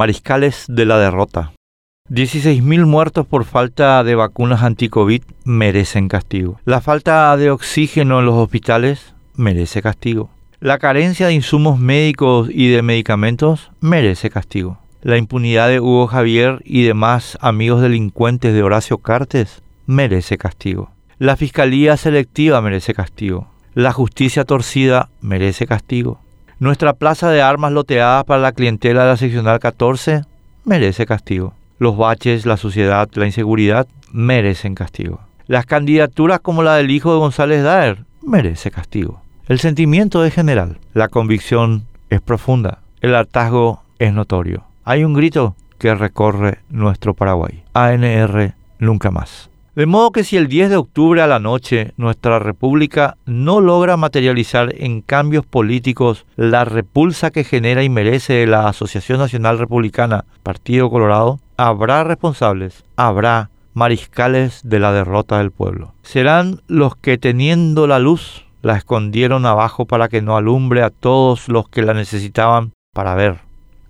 Mariscales de la derrota. 16.000 muertos por falta de vacunas anti-COVID merecen castigo. La falta de oxígeno en los hospitales merece castigo. La carencia de insumos médicos y de medicamentos merece castigo. La impunidad de Hugo Javier y demás amigos delincuentes de Horacio Cartes merece castigo. La fiscalía selectiva merece castigo. La justicia torcida merece castigo. Nuestra plaza de armas loteada para la clientela de la seccional 14 merece castigo. Los baches, la suciedad, la inseguridad merecen castigo. Las candidaturas como la del hijo de González Daer merece castigo. El sentimiento es general, la convicción es profunda, el hartazgo es notorio. Hay un grito que recorre nuestro Paraguay. ANR nunca más. De modo que si el 10 de octubre a la noche nuestra república no logra materializar en cambios políticos la repulsa que genera y merece la Asociación Nacional Republicana Partido Colorado, habrá responsables, habrá mariscales de la derrota del pueblo. Serán los que teniendo la luz la escondieron abajo para que no alumbre a todos los que la necesitaban para ver.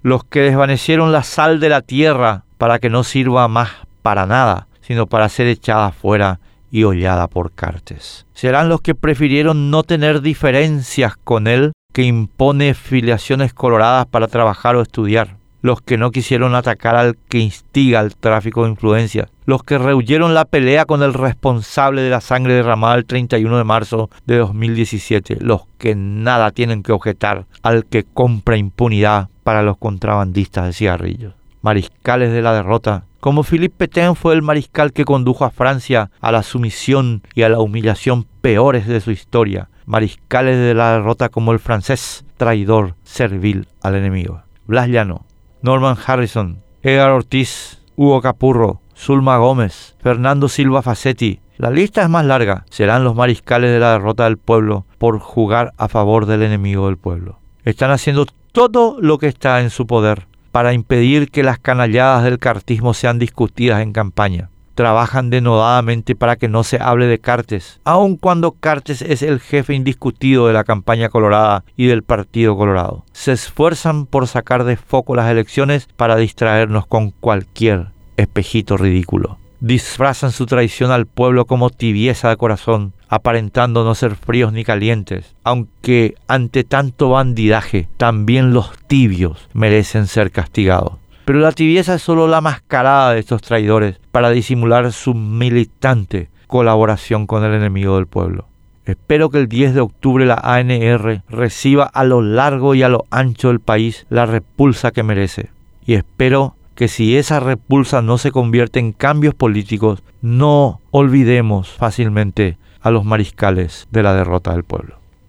Los que desvanecieron la sal de la tierra para que no sirva más para nada sino para ser echada fuera y hollada por Cartes. Serán los que prefirieron no tener diferencias con él, que impone filiaciones coloradas para trabajar o estudiar, los que no quisieron atacar al que instiga el tráfico de influencias, los que rehuyeron la pelea con el responsable de la sangre derramada el 31 de marzo de 2017, los que nada tienen que objetar al que compra impunidad para los contrabandistas de cigarrillos. Mariscales de la derrota como Philippe Pétain fue el mariscal que condujo a Francia a la sumisión y a la humillación peores de su historia, mariscales de la derrota como el francés, traidor, servil al enemigo. Blas Llano, Norman Harrison, Edgar Ortiz, Hugo Capurro, Zulma Gómez, Fernando Silva Facetti. La lista es más larga. Serán los mariscales de la derrota del pueblo por jugar a favor del enemigo del pueblo. Están haciendo todo lo que está en su poder para impedir que las canalladas del cartismo sean discutidas en campaña. Trabajan denodadamente para que no se hable de Cartes, aun cuando Cartes es el jefe indiscutido de la campaña colorada y del Partido Colorado. Se esfuerzan por sacar de foco las elecciones para distraernos con cualquier espejito ridículo disfrazan su traición al pueblo como tibieza de corazón, aparentando no ser fríos ni calientes, aunque ante tanto bandidaje también los tibios merecen ser castigados. Pero la tibieza es solo la mascarada de estos traidores para disimular su militante colaboración con el enemigo del pueblo. Espero que el 10 de octubre la ANR reciba a lo largo y a lo ancho del país la repulsa que merece. Y espero que si esa repulsa no se convierte en cambios políticos, no olvidemos fácilmente a los mariscales de la derrota del pueblo.